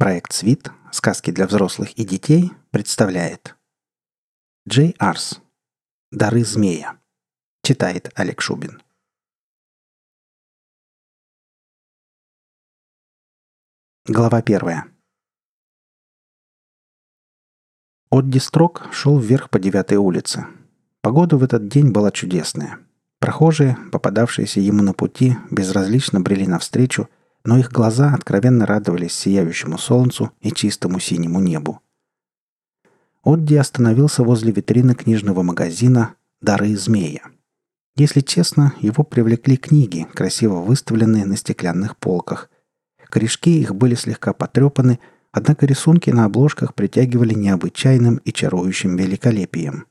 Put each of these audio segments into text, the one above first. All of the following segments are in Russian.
Проект «Свит. Сказки для взрослых и детей» представляет Джей Арс. «Дары змея». Читает Олег Шубин. Глава первая. Отди Строк шел вверх по девятой улице. Погода в этот день была чудесная. Прохожие, попадавшиеся ему на пути, безразлично брели навстречу – но их глаза откровенно радовались сияющему солнцу и чистому синему небу. Отди остановился возле витрины книжного магазина «Дары змея». Если честно, его привлекли книги, красиво выставленные на стеклянных полках. Корешки их были слегка потрепаны, однако рисунки на обложках притягивали необычайным и чарующим великолепием.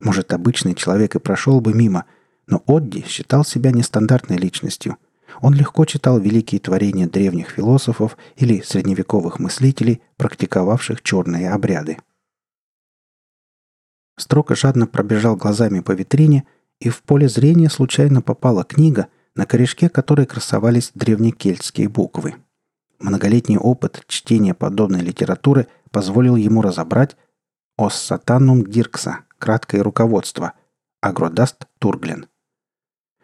Может, обычный человек и прошел бы мимо, но Отди считал себя нестандартной личностью – он легко читал великие творения древних философов или средневековых мыслителей, практиковавших черные обряды. Строка жадно пробежал глазами по витрине, и в поле зрения случайно попала книга, на корешке которой красовались древнекельтские буквы. Многолетний опыт чтения подобной литературы позволил ему разобрать «Ос сатанум диркса» – краткое руководство, «Агродаст Турглен».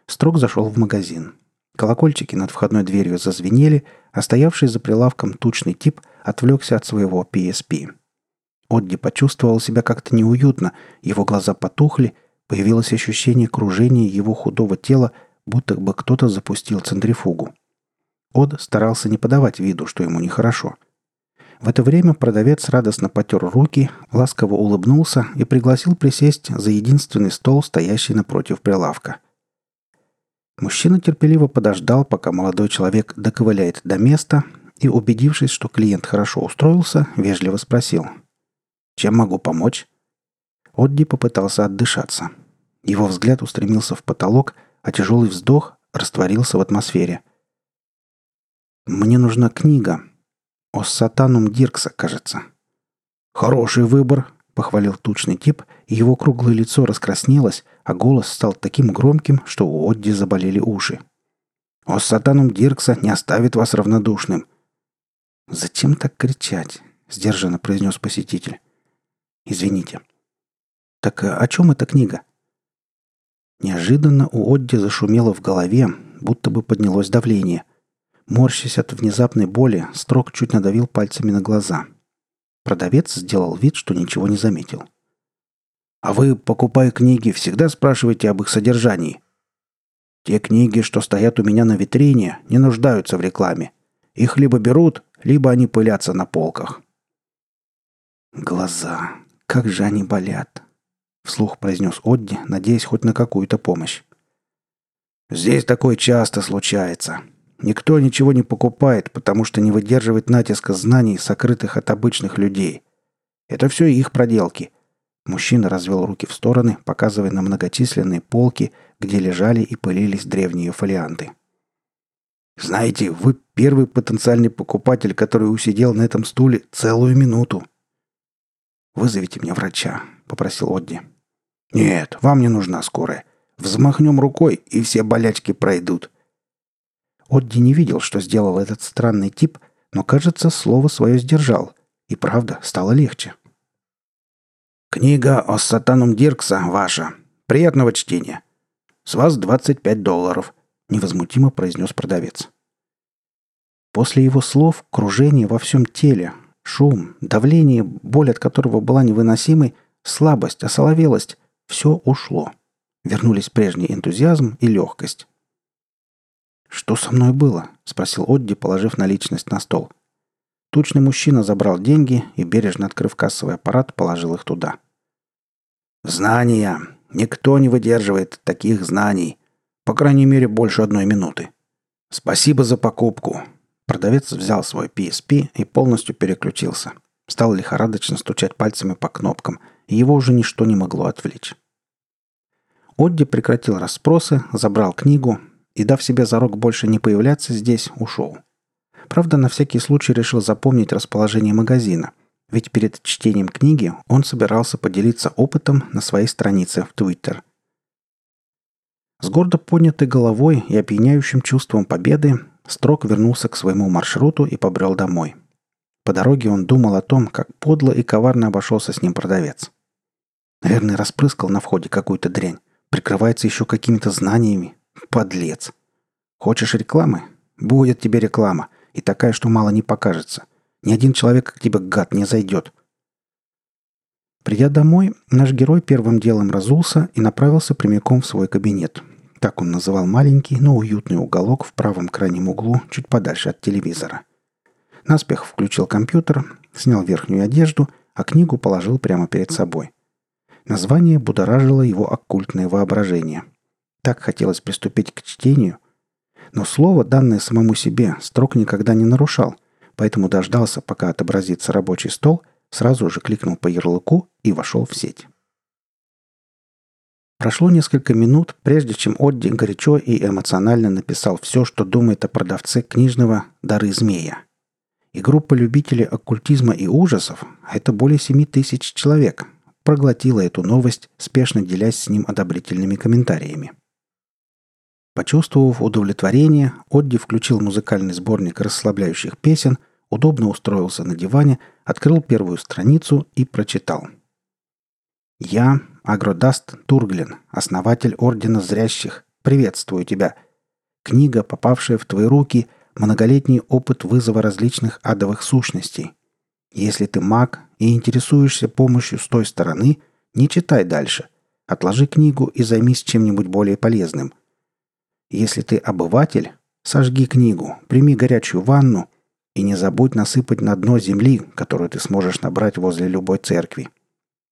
Строк зашел в магазин. Колокольчики над входной дверью зазвенели, а стоявший за прилавком тучный тип отвлекся от своего PSP. Отди почувствовал себя как-то неуютно, его глаза потухли, появилось ощущение кружения его худого тела, будто бы кто-то запустил центрифугу. Од старался не подавать виду, что ему нехорошо. В это время продавец радостно потер руки, ласково улыбнулся и пригласил присесть за единственный стол, стоящий напротив прилавка – Мужчина терпеливо подождал, пока молодой человек доковыляет до места, и, убедившись, что клиент хорошо устроился, вежливо спросил. «Чем могу помочь?» Отди попытался отдышаться. Его взгляд устремился в потолок, а тяжелый вздох растворился в атмосфере. «Мне нужна книга. О сатанум Диркса, кажется». «Хороший выбор», — похвалил тучный тип, его круглое лицо раскраснелось, а голос стал таким громким, что у Одди заболели уши. «О, сатанум Диркса не оставит вас равнодушным!» «Зачем так кричать?» — сдержанно произнес посетитель. «Извините». «Так э, о чем эта книга?» Неожиданно у Одди зашумело в голове, будто бы поднялось давление. Морщась от внезапной боли, Строк чуть надавил пальцами на глаза. Продавец сделал вид, что ничего не заметил. — а вы, покупая книги, всегда спрашиваете об их содержании. Те книги, что стоят у меня на витрине, не нуждаются в рекламе. Их либо берут, либо они пылятся на полках. Глаза. Как же они болят. Вслух произнес Одди, надеясь хоть на какую-то помощь. Здесь такое часто случается. Никто ничего не покупает, потому что не выдерживает натиска знаний, сокрытых от обычных людей. Это все их проделки – Мужчина развел руки в стороны, показывая на многочисленные полки, где лежали и пылились древние фолианты. «Знаете, вы первый потенциальный покупатель, который усидел на этом стуле целую минуту». «Вызовите мне врача», — попросил Одди. «Нет, вам не нужна скорая. Взмахнем рукой, и все болячки пройдут». Одди не видел, что сделал этот странный тип, но, кажется, слово свое сдержал. И правда, стало легче. «Книга о Сатанум Диркса ваша. Приятного чтения. С вас 25 долларов», — невозмутимо произнес продавец. После его слов кружение во всем теле, шум, давление, боль от которого была невыносимой, слабость, осоловелость — все ушло. Вернулись прежний энтузиазм и легкость. «Что со мной было?» — спросил Одди, положив наличность на стол. Тучный мужчина забрал деньги и, бережно открыв кассовый аппарат, положил их туда. «Знания. Никто не выдерживает таких знаний. По крайней мере, больше одной минуты. Спасибо за покупку». Продавец взял свой PSP и полностью переключился. Стал лихорадочно стучать пальцами по кнопкам, и его уже ничто не могло отвлечь. Одди прекратил расспросы, забрал книгу и, дав себе зарок больше не появляться здесь, ушел. Правда, на всякий случай решил запомнить расположение магазина, ведь перед чтением книги он собирался поделиться опытом на своей странице в Твиттер. С гордо поднятой головой и опьяняющим чувством победы Строк вернулся к своему маршруту и побрел домой. По дороге он думал о том, как подло и коварно обошелся с ним продавец. Наверное, распрыскал на входе какую-то дрянь. Прикрывается еще какими-то знаниями. Подлец. Хочешь рекламы? Будет тебе реклама. И такая, что мало не покажется. Ни один человек к тебе, гад, не зайдет. Придя домой, наш герой первым делом разулся и направился прямиком в свой кабинет. Так он называл маленький, но уютный уголок в правом крайнем углу, чуть подальше от телевизора. Наспех включил компьютер, снял верхнюю одежду, а книгу положил прямо перед собой. Название будоражило его оккультное воображение. Так хотелось приступить к чтению. Но слово, данное самому себе, строк никогда не нарушал, поэтому дождался, пока отобразится рабочий стол – сразу же кликнул по ярлыку и вошел в сеть. Прошло несколько минут, прежде чем Одди горячо и эмоционально написал все, что думает о продавце книжного «Дары змея». И группа любителей оккультизма и ужасов, а это более семи тысяч человек, проглотила эту новость, спешно делясь с ним одобрительными комментариями. Почувствовав удовлетворение, Одди включил музыкальный сборник расслабляющих песен, удобно устроился на диване, открыл первую страницу и прочитал. «Я, Агродаст Турглин, основатель Ордена Зрящих, приветствую тебя. Книга, попавшая в твои руки, многолетний опыт вызова различных адовых сущностей. Если ты маг и интересуешься помощью с той стороны, не читай дальше. Отложи книгу и займись чем-нибудь более полезным. Если ты обыватель, сожги книгу, прими горячую ванну – и не забудь насыпать на дно земли, которую ты сможешь набрать возле любой церкви.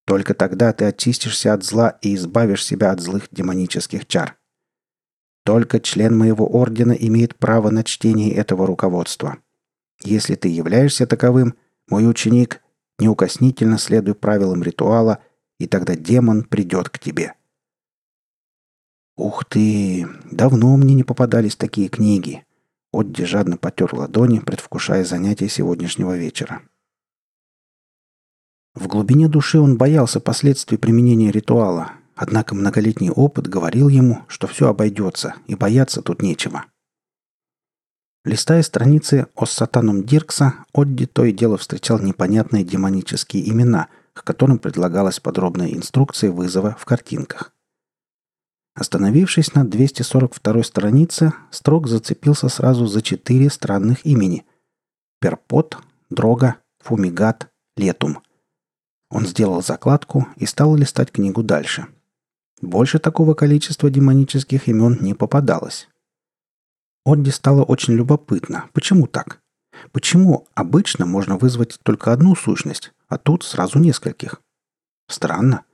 Только тогда ты очистишься от зла и избавишь себя от злых демонических чар. Только член моего ордена имеет право на чтение этого руководства. Если ты являешься таковым, мой ученик, неукоснительно следуй правилам ритуала, и тогда демон придет к тебе. Ух ты! Давно мне не попадались такие книги. Отди жадно потер ладони, предвкушая занятия сегодняшнего вечера. В глубине души он боялся последствий применения ритуала, однако многолетний опыт говорил ему, что все обойдется, и бояться тут нечего. Листая страницы о сатанум Диркса, Одди то и дело встречал непонятные демонические имена, к которым предлагалась подробная инструкция вызова в картинках. Остановившись на 242 странице, Строк зацепился сразу за четыре странных имени. Перпот, Дрога, Фумигат, Летум. Он сделал закладку и стал листать книгу дальше. Больше такого количества демонических имен не попадалось. Одди стало очень любопытно. Почему так? Почему обычно можно вызвать только одну сущность, а тут сразу нескольких? Странно.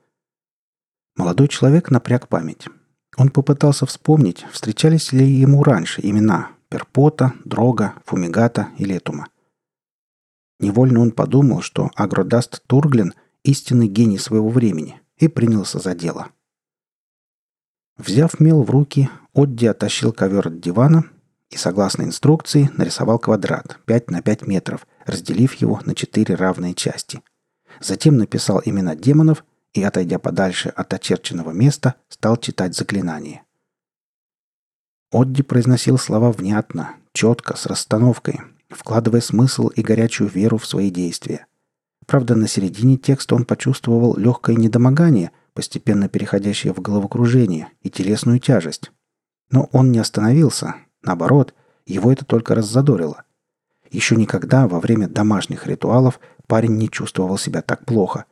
Молодой человек напряг память. Он попытался вспомнить, встречались ли ему раньше имена Перпота, Дрога, Фумигата и Летума. Невольно он подумал, что Агродаст Турглин – истинный гений своего времени, и принялся за дело. Взяв мел в руки, Одди оттащил ковер от дивана и, согласно инструкции, нарисовал квадрат 5 на 5 метров, разделив его на четыре равные части. Затем написал имена демонов и, отойдя подальше от очерченного места, стал читать заклинание. Одди произносил слова внятно, четко, с расстановкой, вкладывая смысл и горячую веру в свои действия. Правда, на середине текста он почувствовал легкое недомогание, постепенно переходящее в головокружение и телесную тяжесть. Но он не остановился, наоборот, его это только раззадорило. Еще никогда во время домашних ритуалов парень не чувствовал себя так плохо,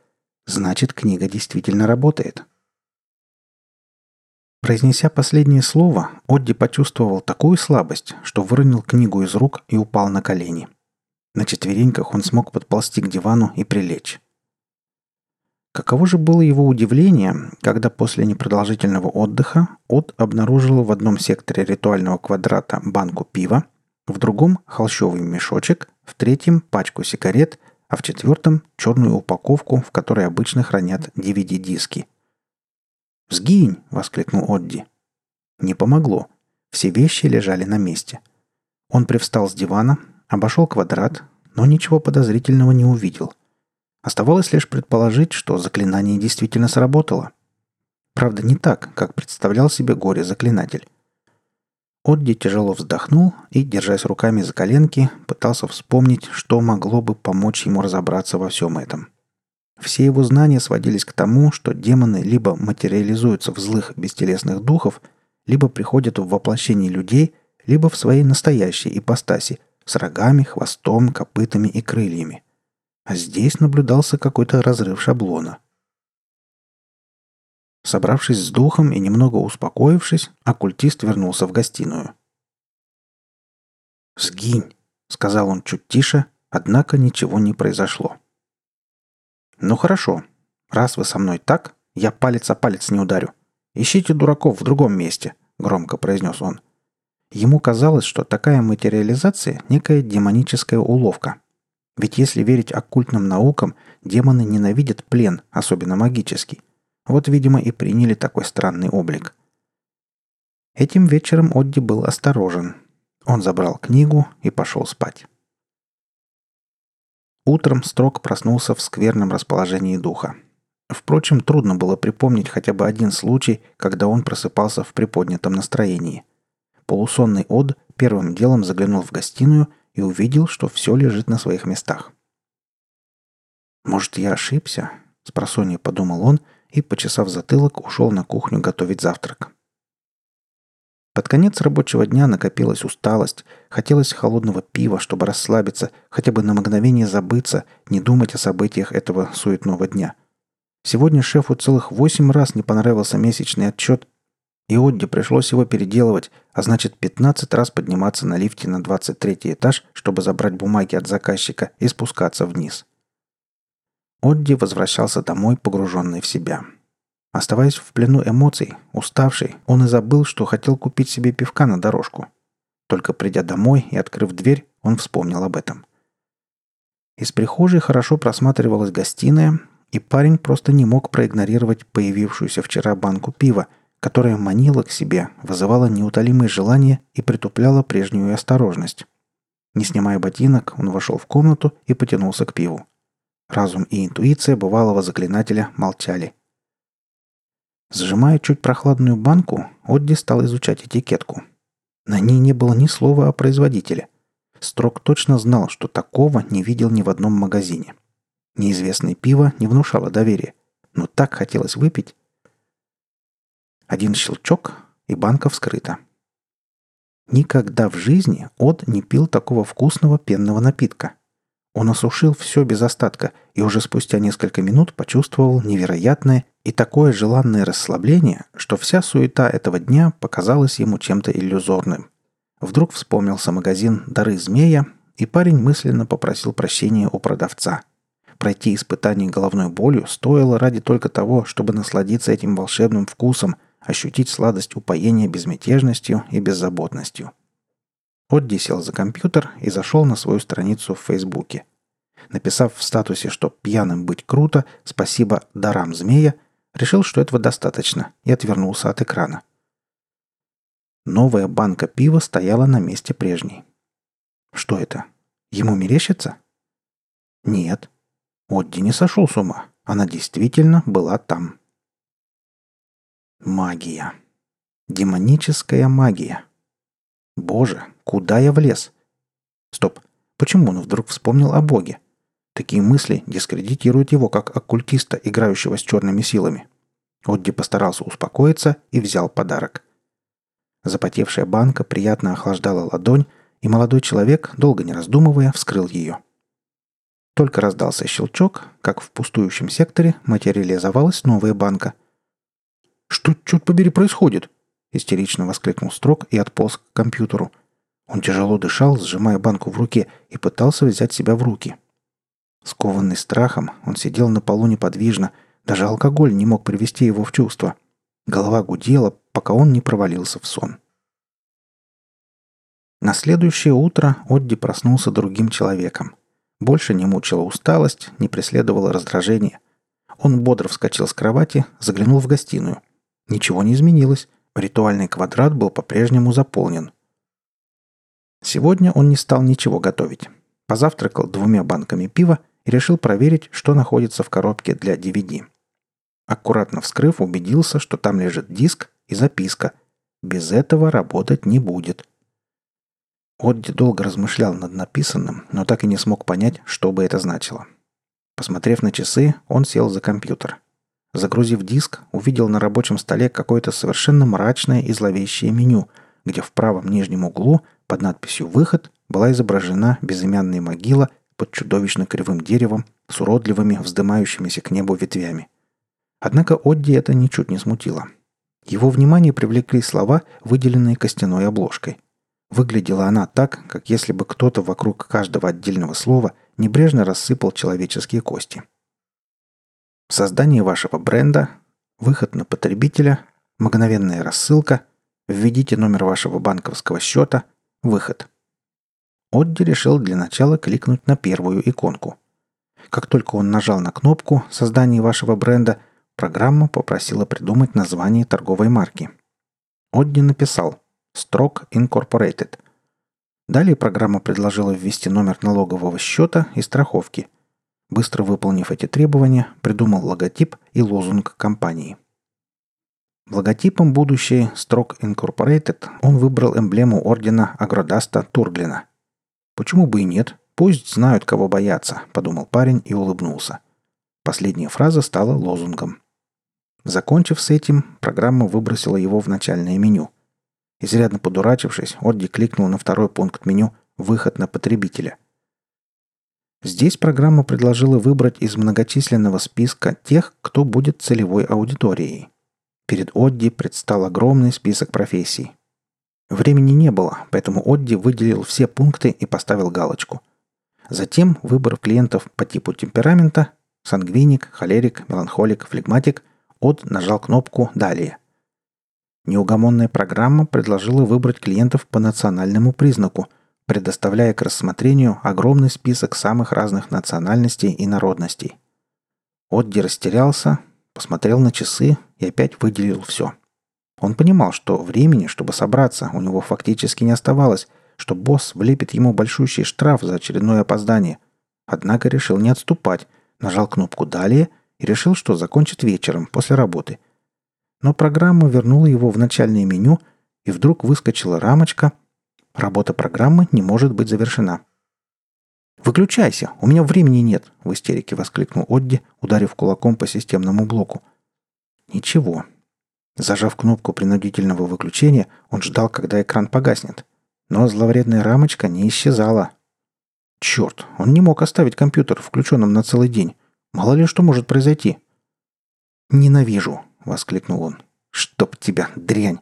Значит, книга действительно работает. Произнеся последнее слово, Одди почувствовал такую слабость, что выронил книгу из рук и упал на колени. На четвереньках он смог подползти к дивану и прилечь. Каково же было его удивление, когда после непродолжительного отдыха Од обнаружил в одном секторе ритуального квадрата банку пива, в другом – холщовый мешочек, в третьем – пачку сигарет – а в четвертом – черную упаковку, в которой обычно хранят DVD-диски. «Сгинь!» – воскликнул Одди. Не помогло. Все вещи лежали на месте. Он привстал с дивана, обошел квадрат, но ничего подозрительного не увидел. Оставалось лишь предположить, что заклинание действительно сработало. Правда, не так, как представлял себе горе-заклинатель. Отди тяжело вздохнул и, держась руками за коленки, пытался вспомнить, что могло бы помочь ему разобраться во всем этом. Все его знания сводились к тому, что демоны либо материализуются в злых бестелесных духов, либо приходят в воплощение людей, либо в своей настоящей ипостаси с рогами, хвостом, копытами и крыльями. А здесь наблюдался какой-то разрыв шаблона. Собравшись с духом и немного успокоившись, оккультист вернулся в гостиную. «Сгинь!» — сказал он чуть тише, однако ничего не произошло. «Ну хорошо. Раз вы со мной так, я палец о палец не ударю. Ищите дураков в другом месте», — громко произнес он. Ему казалось, что такая материализация – некая демоническая уловка. Ведь если верить оккультным наукам, демоны ненавидят плен, особенно магический. Вот, видимо, и приняли такой странный облик. Этим вечером Одди был осторожен. Он забрал книгу и пошел спать. Утром Строк проснулся в скверном расположении духа. Впрочем, трудно было припомнить хотя бы один случай, когда он просыпался в приподнятом настроении. Полусонный Од первым делом заглянул в гостиную и увидел, что все лежит на своих местах. «Может, я ошибся?» – спросонья подумал он и, почесав затылок, ушел на кухню готовить завтрак. Под конец рабочего дня накопилась усталость, хотелось холодного пива, чтобы расслабиться, хотя бы на мгновение забыться, не думать о событиях этого суетного дня. Сегодня шефу целых восемь раз не понравился месячный отчет, и Одде пришлось его переделывать, а значит 15 раз подниматься на лифте на 23 этаж, чтобы забрать бумаги от заказчика и спускаться вниз. Одди возвращался домой, погруженный в себя – Оставаясь в плену эмоций, уставший, он и забыл, что хотел купить себе пивка на дорожку. Только придя домой и открыв дверь, он вспомнил об этом. Из прихожей хорошо просматривалась гостиная, и парень просто не мог проигнорировать появившуюся вчера банку пива, которая манила к себе, вызывала неутолимые желания и притупляла прежнюю осторожность. Не снимая ботинок, он вошел в комнату и потянулся к пиву. Разум и интуиция бывалого заклинателя молчали – Сжимая чуть прохладную банку, Одди стал изучать этикетку. На ней не было ни слова о производителе. Строк точно знал, что такого не видел ни в одном магазине. Неизвестное пиво не внушало доверия, но так хотелось выпить. Один щелчок, и банка вскрыта. Никогда в жизни Од не пил такого вкусного пенного напитка. Он осушил все без остатка и уже спустя несколько минут почувствовал невероятное и такое желанное расслабление, что вся суета этого дня показалась ему чем-то иллюзорным. Вдруг вспомнился магазин «Дары змея», и парень мысленно попросил прощения у продавца. Пройти испытание головной болью стоило ради только того, чтобы насладиться этим волшебным вкусом, ощутить сладость упоения безмятежностью и беззаботностью. Одди сел за компьютер и зашел на свою страницу в Фейсбуке. Написав в статусе, что пьяным быть круто, спасибо дарам змея, решил, что этого достаточно, и отвернулся от экрана. Новая банка пива стояла на месте прежней. Что это? Ему мерещится? Нет. Одди не сошел с ума. Она действительно была там. Магия. Демоническая магия. Боже, куда я влез? Стоп, почему он вдруг вспомнил о Боге? Такие мысли дискредитируют его как оккультиста, играющего с черными силами. Одди постарался успокоиться и взял подарок. Запотевшая банка приятно охлаждала ладонь, и молодой человек, долго не раздумывая, вскрыл ее. Только раздался щелчок, как в пустующем секторе материализовалась новая банка. «Что, черт побери, происходит?» – истерично воскликнул Строк и отполз к компьютеру. Он тяжело дышал, сжимая банку в руке, и пытался взять себя в руки. Скованный страхом, он сидел на полу неподвижно, даже алкоголь не мог привести его в чувство. Голова гудела, пока он не провалился в сон. На следующее утро Одди проснулся другим человеком. Больше не мучила усталость, не преследовало раздражение. Он бодро вскочил с кровати, заглянул в гостиную. Ничего не изменилось. Ритуальный квадрат был по-прежнему заполнен. Сегодня он не стал ничего готовить. Позавтракал двумя банками пива и решил проверить, что находится в коробке для DVD. Аккуратно вскрыв, убедился, что там лежит диск и записка. Без этого работать не будет. Отди долго размышлял над написанным, но так и не смог понять, что бы это значило. Посмотрев на часы, он сел за компьютер. Загрузив диск, увидел на рабочем столе какое-то совершенно мрачное и зловещее меню, где в правом нижнем углу под надписью «Выход» была изображена безымянная могила под чудовищно кривым деревом с уродливыми, вздымающимися к небу ветвями. Однако Одди это ничуть не смутило. Его внимание привлекли слова, выделенные костяной обложкой – Выглядела она так, как если бы кто-то вокруг каждого отдельного слова небрежно рассыпал человеческие кости. Создание вашего бренда, выход на потребителя, мгновенная рассылка, введите номер вашего банковского счета, выход. Отди решил для начала кликнуть на первую иконку. Как только он нажал на кнопку «Создание вашего бренда», программа попросила придумать название торговой марки. Отди написал Строк Incorporated. Далее программа предложила ввести номер налогового счета и страховки. Быстро выполнив эти требования, придумал логотип и лозунг компании. Логотипом будущей Строк Incorporated он выбрал эмблему ордена Агродаста Турглина. «Почему бы и нет? Пусть знают, кого бояться», – подумал парень и улыбнулся. Последняя фраза стала лозунгом. Закончив с этим, программа выбросила его в начальное меню – Изрядно подурачившись, Одди кликнул на второй пункт меню «Выход на потребителя». Здесь программа предложила выбрать из многочисленного списка тех, кто будет целевой аудиторией. Перед Одди предстал огромный список профессий. Времени не было, поэтому Одди выделил все пункты и поставил галочку. Затем выбор клиентов по типу темперамента – сангвиник, холерик, меланхолик, флегматик – Од нажал кнопку «Далее». Неугомонная программа предложила выбрать клиентов по национальному признаку, предоставляя к рассмотрению огромный список самых разных национальностей и народностей. Отди растерялся, посмотрел на часы и опять выделил все. Он понимал, что времени, чтобы собраться, у него фактически не оставалось, что босс влепит ему большущий штраф за очередное опоздание. Однако решил не отступать, нажал кнопку «Далее» и решил, что закончит вечером, после работы – но программа вернула его в начальное меню, и вдруг выскочила рамочка «Работа программы не может быть завершена». «Выключайся! У меня времени нет!» — в истерике воскликнул Одди, ударив кулаком по системному блоку. «Ничего». Зажав кнопку принудительного выключения, он ждал, когда экран погаснет. Но зловредная рамочка не исчезала. Черт, он не мог оставить компьютер включенным на целый день. Мало ли что может произойти. «Ненавижу», — воскликнул он. «Чтоб тебя, дрянь!»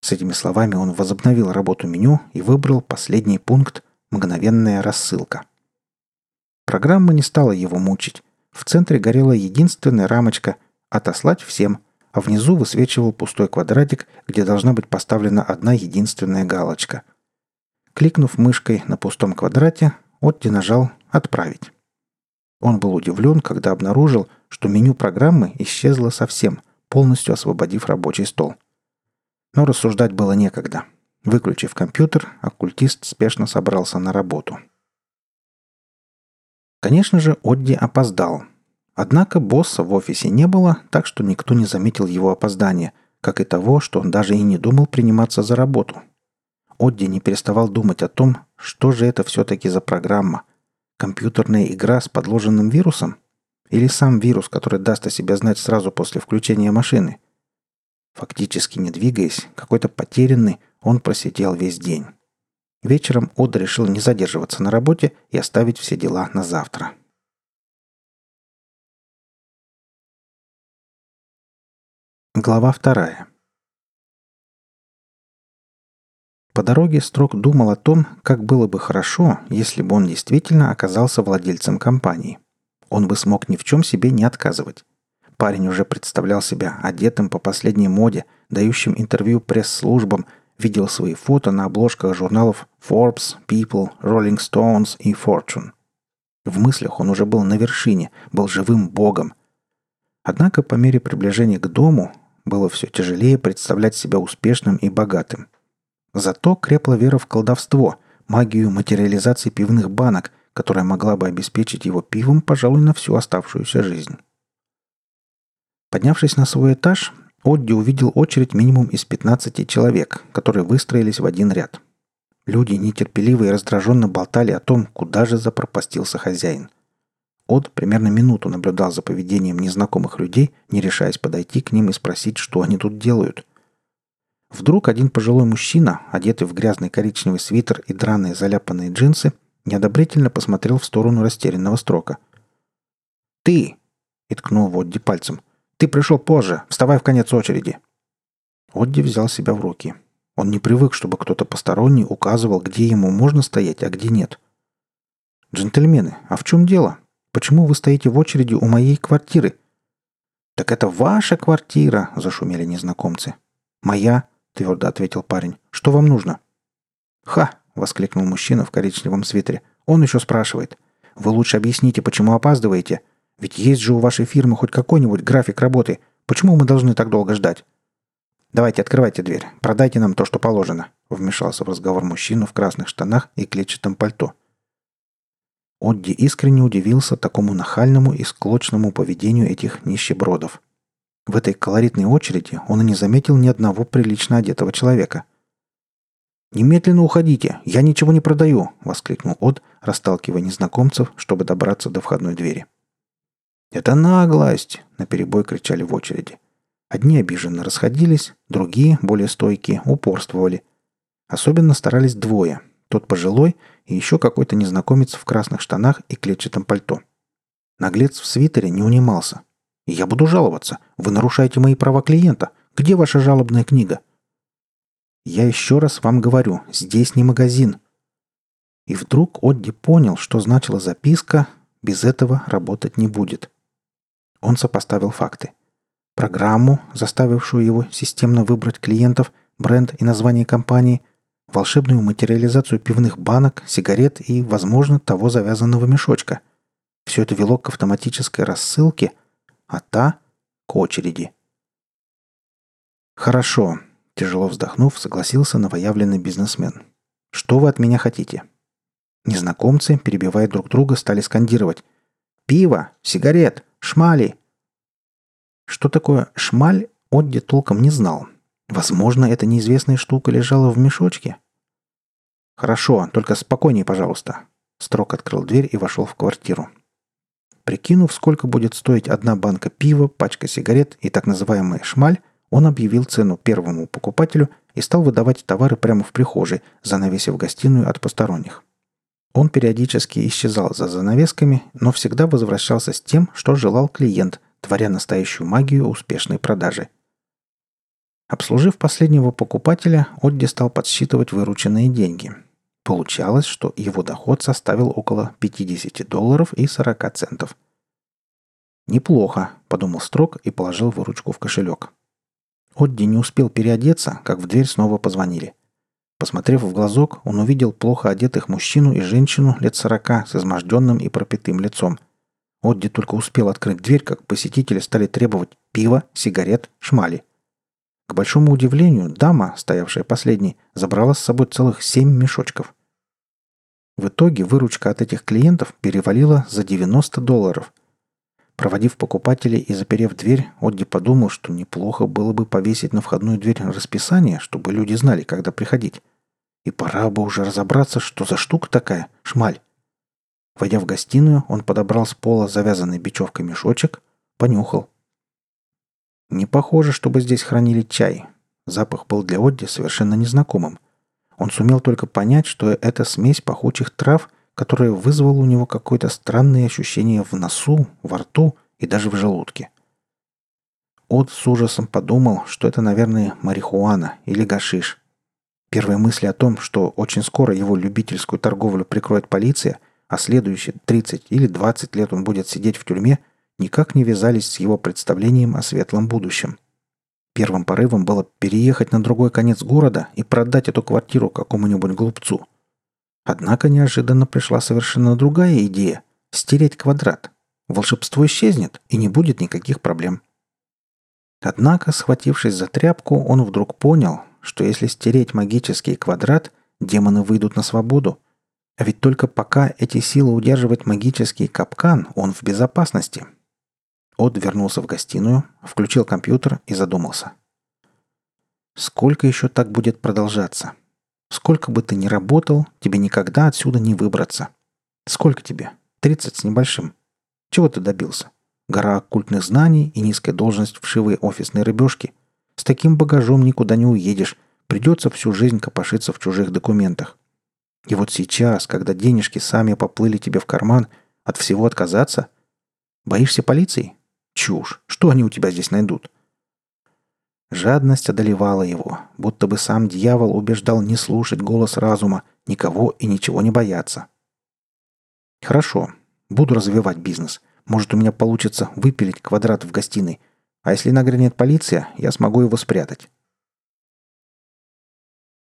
С этими словами он возобновил работу меню и выбрал последний пункт «Мгновенная рассылка». Программа не стала его мучить. В центре горела единственная рамочка «Отослать всем», а внизу высвечивал пустой квадратик, где должна быть поставлена одна единственная галочка. Кликнув мышкой на пустом квадрате, Отти нажал «Отправить». Он был удивлен, когда обнаружил, что меню программы исчезло совсем – полностью освободив рабочий стол. Но рассуждать было некогда. Выключив компьютер, оккультист спешно собрался на работу. Конечно же, Одди опоздал. Однако босса в офисе не было, так что никто не заметил его опоздания, как и того, что он даже и не думал приниматься за работу. Одди не переставал думать о том, что же это все-таки за программа. Компьютерная игра с подложенным вирусом – или сам вирус, который даст о себе знать сразу после включения машины? Фактически не двигаясь, какой-то потерянный, он просидел весь день. Вечером Ода решил не задерживаться на работе и оставить все дела на завтра. Глава вторая. По дороге Строк думал о том, как было бы хорошо, если бы он действительно оказался владельцем компании. Он бы смог ни в чем себе не отказывать. Парень уже представлял себя одетым по последней моде, дающим интервью пресс-службам, видел свои фото на обложках журналов Forbes, People, Rolling Stones и Fortune. В мыслях он уже был на вершине, был живым богом. Однако по мере приближения к дому было все тяжелее представлять себя успешным и богатым. Зато крепла вера в колдовство, магию материализации пивных банок – которая могла бы обеспечить его пивом, пожалуй, на всю оставшуюся жизнь. Поднявшись на свой этаж, Одди увидел очередь минимум из 15 человек, которые выстроились в один ряд. Люди нетерпеливо и раздраженно болтали о том, куда же запропастился хозяин. Од примерно минуту наблюдал за поведением незнакомых людей, не решаясь подойти к ним и спросить, что они тут делают. Вдруг один пожилой мужчина, одетый в грязный коричневый свитер и драные заляпанные джинсы, неодобрительно посмотрел в сторону растерянного строка. «Ты!» — и ткнул в Одди пальцем. «Ты пришел позже. Вставай в конец очереди!» Одди взял себя в руки. Он не привык, чтобы кто-то посторонний указывал, где ему можно стоять, а где нет. «Джентльмены, а в чем дело? Почему вы стоите в очереди у моей квартиры?» «Так это ваша квартира!» – зашумели незнакомцы. «Моя!» – твердо ответил парень. «Что вам нужно?» «Ха!» – воскликнул мужчина в коричневом свитере. «Он еще спрашивает. Вы лучше объясните, почему опаздываете. Ведь есть же у вашей фирмы хоть какой-нибудь график работы. Почему мы должны так долго ждать?» «Давайте, открывайте дверь. Продайте нам то, что положено», — вмешался в разговор мужчина в красных штанах и клетчатом пальто. Одди искренне удивился такому нахальному и склочному поведению этих нищебродов. В этой колоритной очереди он и не заметил ни одного прилично одетого человека. «Немедленно уходите! Я ничего не продаю!» — воскликнул Од, расталкивая незнакомцев, чтобы добраться до входной двери. «Это наглость!» — наперебой кричали в очереди. Одни обиженно расходились, другие, более стойкие, упорствовали. Особенно старались двое. Тот пожилой и еще какой-то незнакомец в красных штанах и клетчатом пальто. Наглец в свитере не унимался. «Я буду жаловаться. Вы нарушаете мои права клиента. Где ваша жалобная книга?» «Я еще раз вам говорю, здесь не магазин». И вдруг Одди понял, что значила записка «Без этого работать не будет». Он сопоставил факты – программу, заставившую его системно выбрать клиентов, бренд и название компании, волшебную материализацию пивных банок, сигарет и, возможно, того завязанного мешочка. Все это вело к автоматической рассылке, а та — к очереди. «Хорошо», — тяжело вздохнув, согласился новоявленный бизнесмен. «Что вы от меня хотите?» Незнакомцы, перебивая друг друга, стали скандировать. «Пиво! Сигарет! Шмали! Что такое шмаль, Одди толком не знал. Возможно, эта неизвестная штука лежала в мешочке. «Хорошо, только спокойнее, пожалуйста». Строк открыл дверь и вошел в квартиру. Прикинув, сколько будет стоить одна банка пива, пачка сигарет и так называемая шмаль, он объявил цену первому покупателю и стал выдавать товары прямо в прихожей, занавесив гостиную от посторонних. Он периодически исчезал за занавесками, но всегда возвращался с тем, что желал клиент, творя настоящую магию успешной продажи. Обслужив последнего покупателя, Одди стал подсчитывать вырученные деньги. Получалось, что его доход составил около 50 долларов и 40 центов. «Неплохо», — подумал Строк и положил выручку в кошелек. Одди не успел переодеться, как в дверь снова позвонили. Посмотрев в глазок, он увидел плохо одетых мужчину и женщину лет сорока с изможденным и пропитым лицом – Одди только успел открыть дверь, как посетители стали требовать пива, сигарет, шмали. К большому удивлению, дама, стоявшая последней, забрала с собой целых семь мешочков. В итоге выручка от этих клиентов перевалила за 90 долларов. Проводив покупателей и заперев дверь, Одди подумал, что неплохо было бы повесить на входную дверь расписание, чтобы люди знали, когда приходить. И пора бы уже разобраться, что за штука такая, шмаль. Войдя в гостиную, он подобрал с пола завязанный бечевкой мешочек, понюхал. Не похоже, чтобы здесь хранили чай. Запах был для Одди совершенно незнакомым. Он сумел только понять, что это смесь пахучих трав, которая вызвала у него какое-то странное ощущение в носу, во рту и даже в желудке. Од с ужасом подумал, что это, наверное, марихуана или гашиш. Первые мысли о том, что очень скоро его любительскую торговлю прикроет полиция – а следующие 30 или 20 лет он будет сидеть в тюрьме, никак не вязались с его представлением о светлом будущем. Первым порывом было переехать на другой конец города и продать эту квартиру какому-нибудь глупцу. Однако неожиданно пришла совершенно другая идея – стереть квадрат. Волшебство исчезнет, и не будет никаких проблем. Однако, схватившись за тряпку, он вдруг понял, что если стереть магический квадрат, демоны выйдут на свободу, а ведь только пока эти силы удерживает магический капкан, он в безопасности. От вернулся в гостиную, включил компьютер и задумался. Сколько еще так будет продолжаться? Сколько бы ты ни работал, тебе никогда отсюда не выбраться. Сколько тебе? Тридцать с небольшим. Чего ты добился? Гора оккультных знаний и низкая должность вшивой офисной рыбешки. С таким багажом никуда не уедешь. Придется всю жизнь копошиться в чужих документах. И вот сейчас, когда денежки сами поплыли тебе в карман, от всего отказаться? Боишься полиции? Чушь. Что они у тебя здесь найдут? Жадность одолевала его, будто бы сам дьявол убеждал не слушать голос разума, никого и ничего не бояться. Хорошо, буду развивать бизнес. Может, у меня получится выпилить квадрат в гостиной. А если нагрянет полиция, я смогу его спрятать.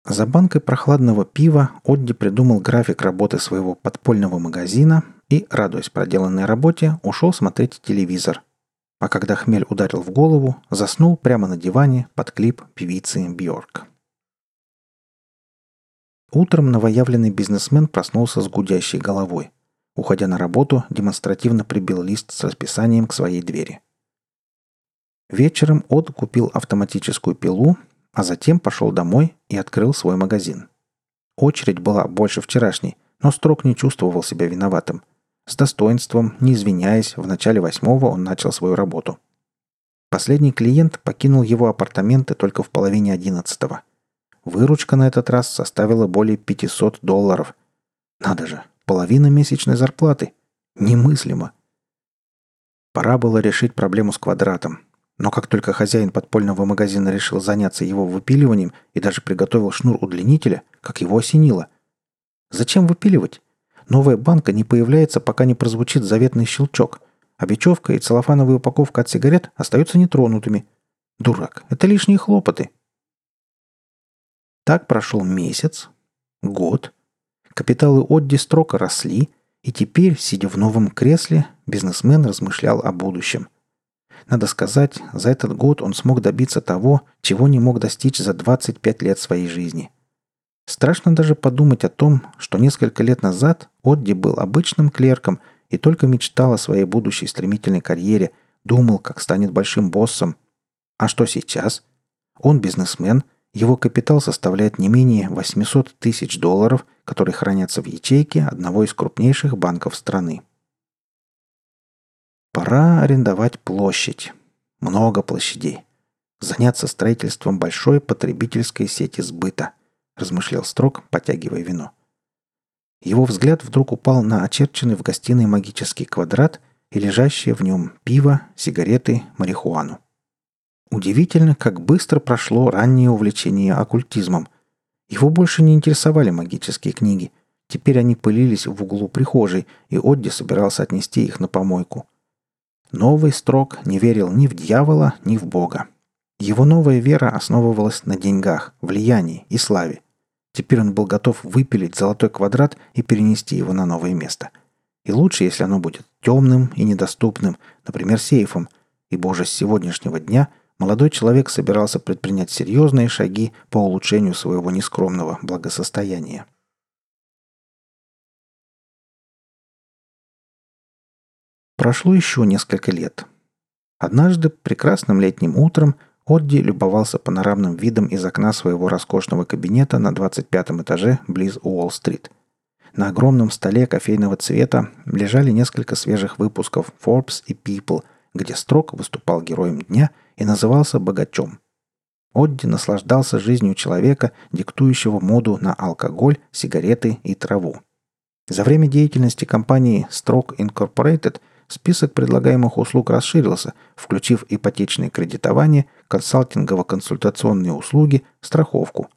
За банкой прохладного пива Одди придумал график работы своего подпольного магазина и, радуясь проделанной работе, ушел смотреть телевизор. А когда хмель ударил в голову, заснул прямо на диване под клип певицы Бьорк. Утром новоявленный бизнесмен проснулся с гудящей головой. Уходя на работу, демонстративно прибил лист с расписанием к своей двери. Вечером Од купил автоматическую пилу а затем пошел домой и открыл свой магазин. Очередь была больше вчерашней, но Строк не чувствовал себя виноватым. С достоинством, не извиняясь, в начале восьмого он начал свою работу. Последний клиент покинул его апартаменты только в половине одиннадцатого. Выручка на этот раз составила более 500 долларов. Надо же, половина месячной зарплаты. Немыслимо. Пора было решить проблему с квадратом, но как только хозяин подпольного магазина решил заняться его выпиливанием и даже приготовил шнур удлинителя, как его осенило. Зачем выпиливать? Новая банка не появляется, пока не прозвучит заветный щелчок, а бечевка и целлофановая упаковка от сигарет остаются нетронутыми. Дурак, это лишние хлопоты. Так прошел месяц, год. Капиталы Одди Строка росли, и теперь, сидя в новом кресле, бизнесмен размышлял о будущем – надо сказать, за этот год он смог добиться того, чего не мог достичь за 25 лет своей жизни. Страшно даже подумать о том, что несколько лет назад Одди был обычным клерком и только мечтал о своей будущей стремительной карьере, думал, как станет большим боссом. А что сейчас? Он бизнесмен, его капитал составляет не менее 800 тысяч долларов, которые хранятся в ячейке одного из крупнейших банков страны. Пора арендовать площадь. Много площадей. Заняться строительством большой потребительской сети сбыта, размышлял Строк, потягивая вино. Его взгляд вдруг упал на очерченный в гостиной магический квадрат и лежащее в нем пиво, сигареты, марихуану. Удивительно, как быстро прошло раннее увлечение оккультизмом. Его больше не интересовали магические книги. Теперь они пылились в углу прихожей, и Одди собирался отнести их на помойку. Новый строк не верил ни в дьявола, ни в Бога. Его новая вера основывалась на деньгах, влиянии и славе. Теперь он был готов выпилить золотой квадрат и перенести его на новое место. И лучше, если оно будет темным и недоступным, например, сейфом, ибо уже с сегодняшнего дня молодой человек собирался предпринять серьезные шаги по улучшению своего нескромного благосостояния. Прошло еще несколько лет. Однажды, прекрасным летним утром, Одди любовался панорамным видом из окна своего роскошного кабинета на 25 этаже близ Уолл-стрит. На огромном столе кофейного цвета лежали несколько свежих выпусков Forbes и People, где Строк выступал героем дня и назывался богачом. Одди наслаждался жизнью человека, диктующего моду на алкоголь, сигареты и траву. За время деятельности компании Stroke Incorporated – Список предлагаемых услуг расширился, включив ипотечное кредитование, консалтингово-консультационные услуги, страховку.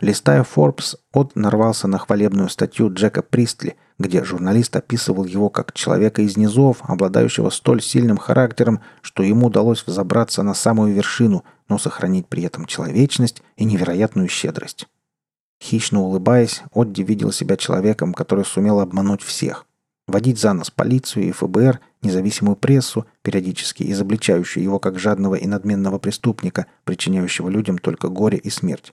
Листая Forbes, Од нарвался на хвалебную статью Джека Пристли, где журналист описывал его как человека из низов, обладающего столь сильным характером, что ему удалось взобраться на самую вершину, но сохранить при этом человечность и невероятную щедрость. Хищно улыбаясь, Одди видел себя человеком, который сумел обмануть всех – водить за нос полицию и ФБР, независимую прессу, периодически изобличающую его как жадного и надменного преступника, причиняющего людям только горе и смерть.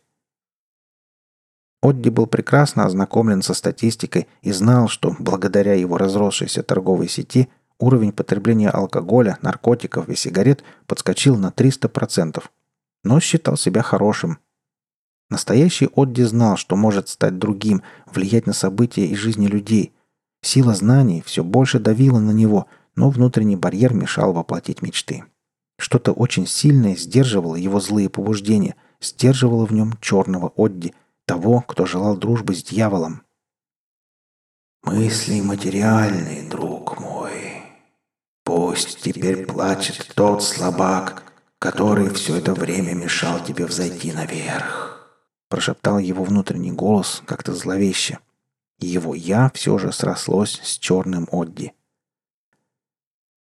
Одди был прекрасно ознакомлен со статистикой и знал, что благодаря его разросшейся торговой сети уровень потребления алкоголя, наркотиков и сигарет подскочил на 300%. Но считал себя хорошим. Настоящий Отди знал, что может стать другим, влиять на события и жизни людей. Сила знаний все больше давила на него, но внутренний барьер мешал воплотить мечты. Что-то очень сильное сдерживало его злые побуждения, сдерживало в нем черного Одди, того, кто желал дружбы с дьяволом. «Мысли материальные, друг мой. Пусть теперь плачет тот слабак, который все это время мешал тебе взойти наверх», прошептал его внутренний голос как-то зловеще. Его «я» все же срослось с черным Одди.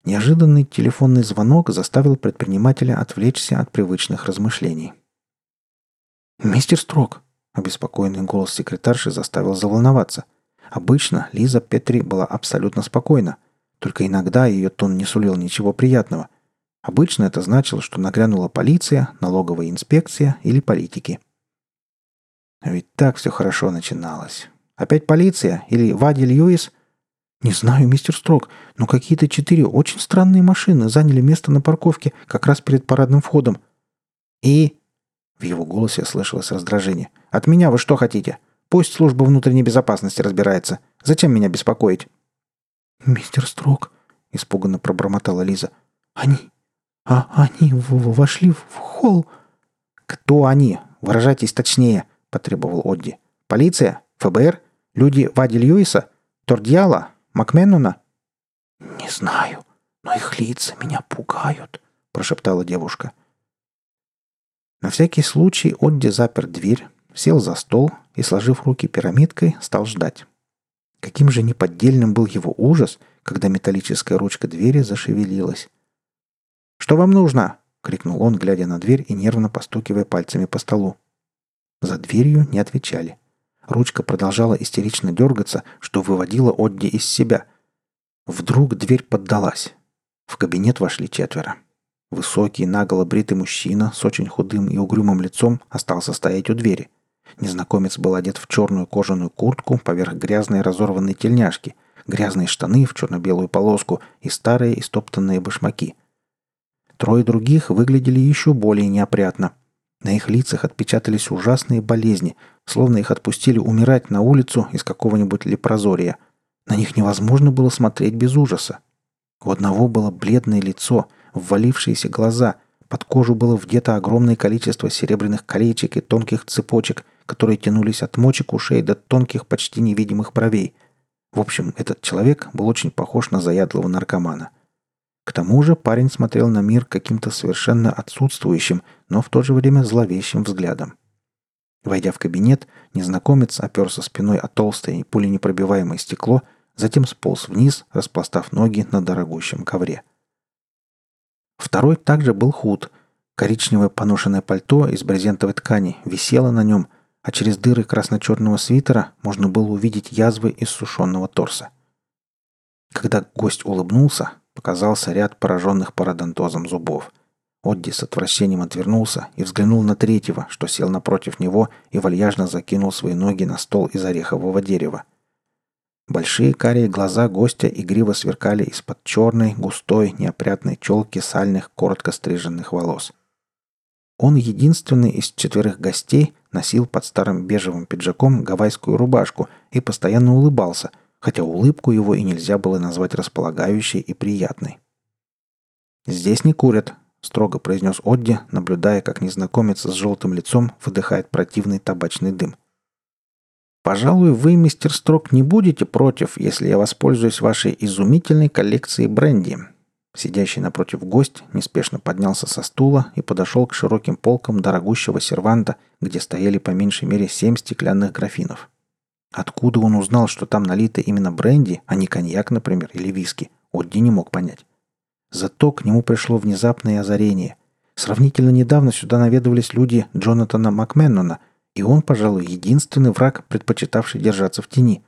Неожиданный телефонный звонок заставил предпринимателя отвлечься от привычных размышлений. «Мистер Строк!» – обеспокоенный голос секретарши заставил заволноваться. Обычно Лиза Петри была абсолютно спокойна, только иногда ее тон не сулил ничего приятного. Обычно это значило, что нагрянула полиция, налоговая инспекция или политики. А ведь так все хорошо начиналось. Опять полиция или Вади Льюис – «Не знаю, мистер Строк, но какие-то четыре очень странные машины заняли место на парковке как раз перед парадным входом». «И?» В его голосе слышалось раздражение. «От меня вы что хотите? Пусть служба внутренней безопасности разбирается. Зачем меня беспокоить?» «Мистер Строк», — испуганно пробормотала Лиза. «Они... А они вошли в холл...» «Кто они? Выражайтесь точнее», — потребовал Одди. «Полиция? ФБР? Люди Вади Льюиса? Тордьяла? Макменнона?» «Не знаю, но их лица меня пугают», — прошептала девушка. На всякий случай Одди запер дверь, сел за стол и, сложив руки пирамидкой, стал ждать. Каким же неподдельным был его ужас, когда металлическая ручка двери зашевелилась. «Что вам нужно?» — крикнул он, глядя на дверь и нервно постукивая пальцами по столу. За дверью не отвечали. Ручка продолжала истерично дергаться, что выводило Одди из себя. Вдруг дверь поддалась. В кабинет вошли четверо. Высокий, наголо бритый мужчина с очень худым и угрюмым лицом остался стоять у двери. Незнакомец был одет в черную кожаную куртку поверх грязной разорванной тельняшки, грязные штаны в черно-белую полоску и старые истоптанные башмаки. Трое других выглядели еще более неопрятно. На их лицах отпечатались ужасные болезни, словно их отпустили умирать на улицу из какого-нибудь лепрозория. На них невозможно было смотреть без ужаса. У одного было бледное лицо, ввалившиеся глаза, под кожу было вдето огромное количество серебряных колечек и тонких цепочек, которые тянулись от мочек ушей до тонких, почти невидимых бровей. В общем, этот человек был очень похож на заядлого наркомана. К тому же парень смотрел на мир каким-то совершенно отсутствующим, но в то же время зловещим взглядом. Войдя в кабинет, незнакомец оперся спиной о толстое и пуленепробиваемое стекло, затем сполз вниз, распластав ноги на дорогущем ковре. Второй также был худ. Коричневое поношенное пальто из брезентовой ткани висело на нем, а через дыры красно-черного свитера можно было увидеть язвы из сушеного торса. Когда гость улыбнулся, показался ряд пораженных пародонтозом зубов – Одди с отвращением отвернулся и взглянул на третьего, что сел напротив него и вальяжно закинул свои ноги на стол из орехового дерева. Большие карие глаза гостя игриво сверкали из-под черной, густой, неопрятной челки сальных, коротко стриженных волос. Он единственный из четверых гостей носил под старым бежевым пиджаком гавайскую рубашку и постоянно улыбался, хотя улыбку его и нельзя было назвать располагающей и приятной. «Здесь не курят», — строго произнес Одди, наблюдая, как незнакомец с желтым лицом выдыхает противный табачный дым. «Пожалуй, вы, мистер Строк, не будете против, если я воспользуюсь вашей изумительной коллекцией бренди». Сидящий напротив гость неспешно поднялся со стула и подошел к широким полкам дорогущего серванта, где стояли по меньшей мере семь стеклянных графинов. Откуда он узнал, что там налито именно бренди, а не коньяк, например, или виски, Одди не мог понять. Зато к нему пришло внезапное озарение. Сравнительно недавно сюда наведывались люди Джонатана Макменнона, и он, пожалуй, единственный враг, предпочитавший держаться в тени.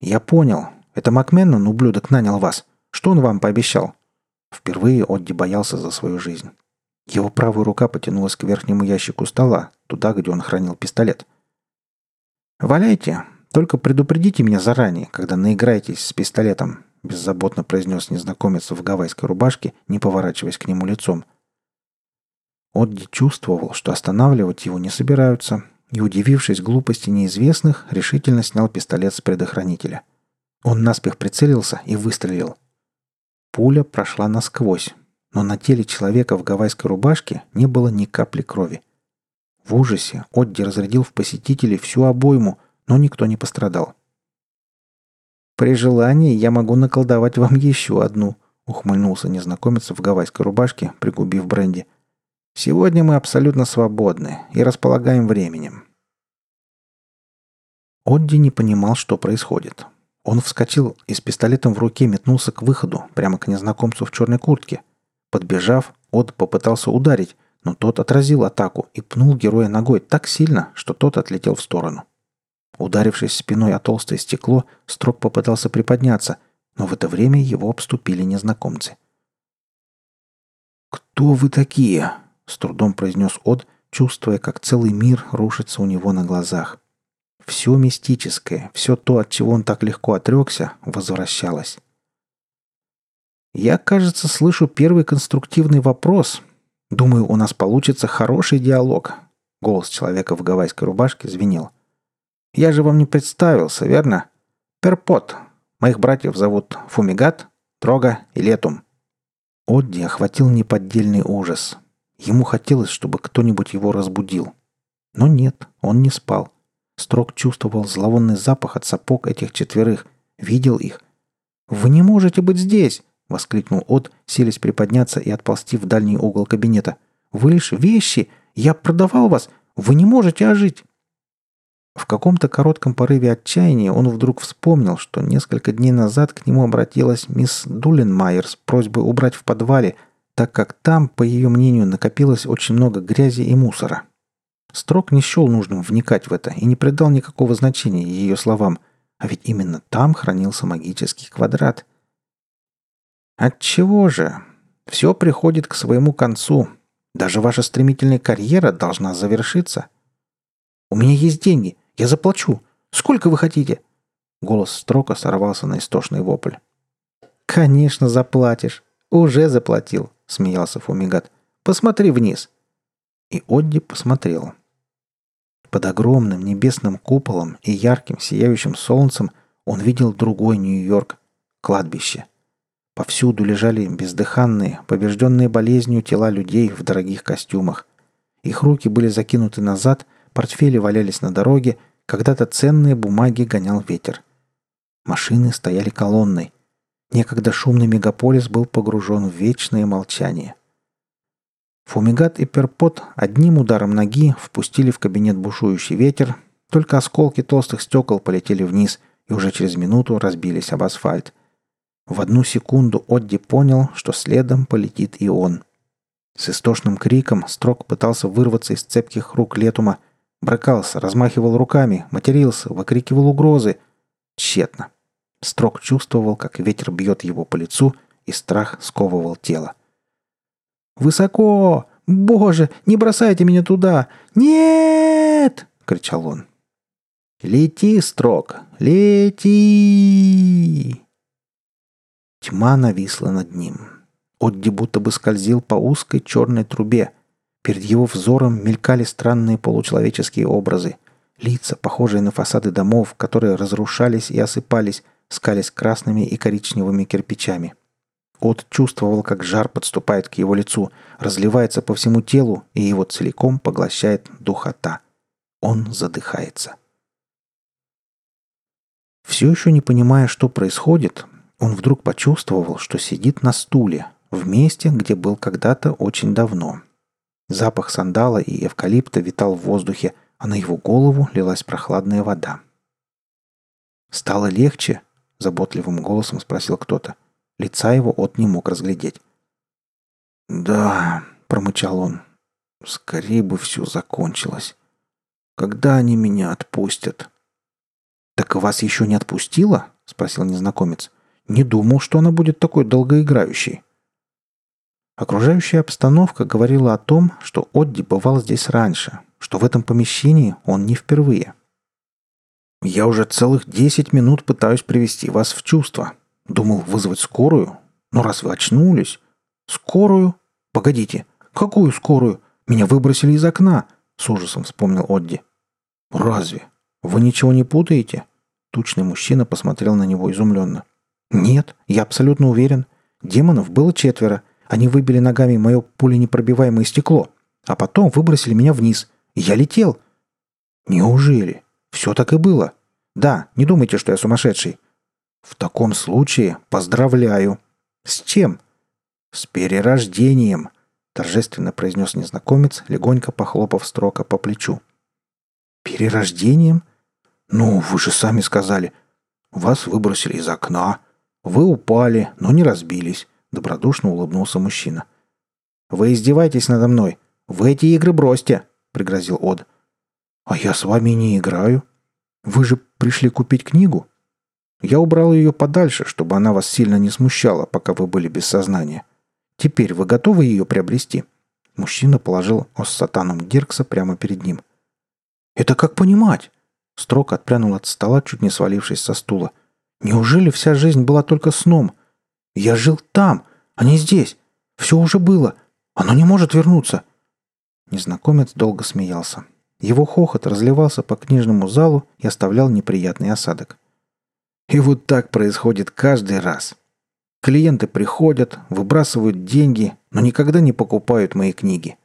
«Я понял. Это Макменнон, ублюдок, нанял вас. Что он вам пообещал?» Впервые Одди боялся за свою жизнь. Его правая рука потянулась к верхнему ящику стола, туда, где он хранил пистолет. «Валяйте. Только предупредите меня заранее, когда наиграетесь с пистолетом. — беззаботно произнес незнакомец в гавайской рубашке, не поворачиваясь к нему лицом. Отди чувствовал, что останавливать его не собираются, и, удивившись глупости неизвестных, решительно снял пистолет с предохранителя. Он наспех прицелился и выстрелил. Пуля прошла насквозь, но на теле человека в гавайской рубашке не было ни капли крови. В ужасе Отди разрядил в посетителей всю обойму, но никто не пострадал. «При желании я могу наколдовать вам еще одну», — ухмыльнулся незнакомец в гавайской рубашке, пригубив бренди. «Сегодня мы абсолютно свободны и располагаем временем». Отди не понимал, что происходит. Он вскочил и с пистолетом в руке метнулся к выходу, прямо к незнакомцу в черной куртке. Подбежав, Од попытался ударить, но тот отразил атаку и пнул героя ногой так сильно, что тот отлетел в сторону. Ударившись спиной о толстое стекло, Строк попытался приподняться, но в это время его обступили незнакомцы. «Кто вы такие?» — с трудом произнес Од, чувствуя, как целый мир рушится у него на глазах. Все мистическое, все то, от чего он так легко отрекся, возвращалось. «Я, кажется, слышу первый конструктивный вопрос. Думаю, у нас получится хороший диалог». Голос человека в гавайской рубашке звенел. Я же вам не представился, верно? Перпот. Моих братьев зовут Фумигат, Трога и Летум». Одди охватил неподдельный ужас. Ему хотелось, чтобы кто-нибудь его разбудил. Но нет, он не спал. Строк чувствовал зловонный запах от сапог этих четверых, видел их. «Вы не можете быть здесь!» — воскликнул Од, селись приподняться и отползти в дальний угол кабинета. «Вы лишь вещи! Я продавал вас! Вы не можете ожить!» В каком-то коротком порыве отчаяния он вдруг вспомнил, что несколько дней назад к нему обратилась мисс Дуленмайер с просьбой убрать в подвале, так как там, по ее мнению, накопилось очень много грязи и мусора. Строк не счел нужным вникать в это и не придал никакого значения ее словам, а ведь именно там хранился магический квадрат. Отчего же? Все приходит к своему концу. Даже ваша стремительная карьера должна завершиться. У меня есть деньги. Я заплачу. Сколько вы хотите?» Голос Строка сорвался на истошный вопль. «Конечно заплатишь. Уже заплатил», — смеялся Фумигат. «Посмотри вниз». И Одди посмотрел. Под огромным небесным куполом и ярким сияющим солнцем он видел другой Нью-Йорк — кладбище. Повсюду лежали бездыханные, побежденные болезнью тела людей в дорогих костюмах. Их руки были закинуты назад, портфели валялись на дороге — когда-то ценные бумаги гонял ветер. Машины стояли колонной. Некогда шумный мегаполис был погружен в вечное молчание. Фумигат и Перпот одним ударом ноги впустили в кабинет бушующий ветер, только осколки толстых стекол полетели вниз и уже через минуту разбились об асфальт. В одну секунду Одди понял, что следом полетит и он. С истошным криком Строк пытался вырваться из цепких рук Летума – Брыкался, размахивал руками, матерился, выкрикивал угрозы. Тщетно. Строк чувствовал, как ветер бьет его по лицу, и страх сковывал тело. «Высоко! Боже, не бросайте меня туда! Нет!» — кричал он. «Лети, Строк! Лети!» Тьма нависла над ним. Отди будто бы скользил по узкой черной трубе — Перед его взором мелькали странные получеловеческие образы. Лица, похожие на фасады домов, которые разрушались и осыпались, скались красными и коричневыми кирпичами. От чувствовал, как жар подступает к его лицу, разливается по всему телу и его целиком поглощает духота. Он задыхается. Все еще не понимая, что происходит, он вдруг почувствовал, что сидит на стуле, в месте, где был когда-то очень давно – Запах сандала и эвкалипта витал в воздухе, а на его голову лилась прохладная вода. «Стало легче?» – заботливым голосом спросил кто-то. Лица его от не мог разглядеть. «Да», – промычал он, – «скорее бы все закончилось. Когда они меня отпустят?» «Так вас еще не отпустила?» – спросил незнакомец. «Не думал, что она будет такой долгоиграющей». Окружающая обстановка говорила о том, что Одди бывал здесь раньше, что в этом помещении он не впервые. «Я уже целых десять минут пытаюсь привести вас в чувство. Думал вызвать скорую. Но раз вы очнулись... Скорую? Погодите, какую скорую? Меня выбросили из окна, с ужасом вспомнил Одди. Разве? Вы ничего не путаете? Тучный мужчина посмотрел на него изумленно. Нет, я абсолютно уверен. Демонов было четверо. Они выбили ногами мое пуленепробиваемое стекло, а потом выбросили меня вниз. Я летел. Неужели? Все так и было. Да, не думайте, что я сумасшедший. В таком случае поздравляю. С чем? С перерождением, торжественно произнес незнакомец, легонько похлопав строка по плечу. Перерождением? Ну, вы же сами сказали. Вас выбросили из окна. Вы упали, но не разбились, добродушно улыбнулся мужчина. Вы издеваетесь надо мной. Вы эти игры бросьте, пригрозил Од. А я с вами не играю. Вы же пришли купить книгу? Я убрал ее подальше, чтобы она вас сильно не смущала, пока вы были без сознания. Теперь вы готовы ее приобрести?» Мужчина положил оссатаном Диркса прямо перед ним. «Это как понимать?» Строк отпрянул от стола, чуть не свалившись со стула. «Неужели вся жизнь была только сном? Я жил там, а не здесь. Все уже было. Оно не может вернуться». Незнакомец долго смеялся. Его хохот разливался по книжному залу и оставлял неприятный осадок. И вот так происходит каждый раз. Клиенты приходят, выбрасывают деньги, но никогда не покупают мои книги.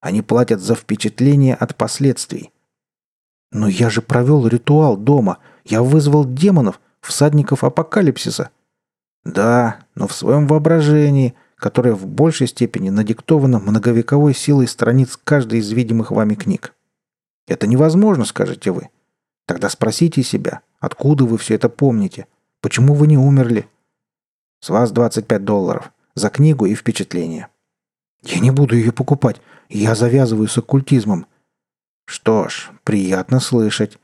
Они платят за впечатление от последствий. Но я же провел ритуал дома. Я вызвал демонов, всадников апокалипсиса. Да, но в своем воображении, которое в большей степени надиктовано многовековой силой страниц каждой из видимых вами книг. Это невозможно, скажете вы. Тогда спросите себя, откуда вы все это помните? Почему вы не умерли? С вас 25 долларов. За книгу и впечатление. Я не буду ее покупать. Я завязываю с оккультизмом. Что ж, приятно слышать.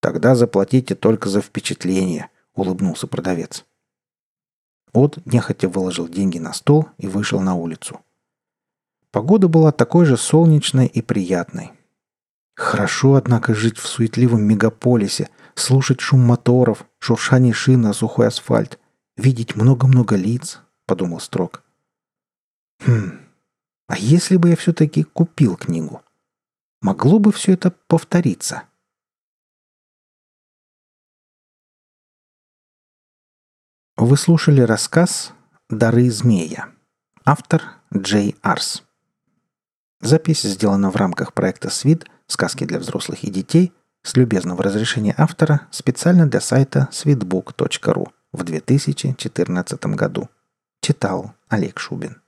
Тогда заплатите только за впечатление, улыбнулся продавец. От нехотя выложил деньги на стол и вышел на улицу. Погода была такой же солнечной и приятной. Хорошо, однако, жить в суетливом мегаполисе, слушать шум моторов, шуршание шин на сухой асфальт, видеть много-много лиц, подумал Строк. Хм, а если бы я все-таки купил книгу? Могло бы все это повториться? Вы слушали рассказ «Дары змея». Автор Джей Арс. Запись сделана в рамках проекта «Свит. Сказки для взрослых и детей» с любезного разрешения автора специально для сайта sweetbook.ru в 2014 году. Читал Олег Шубин.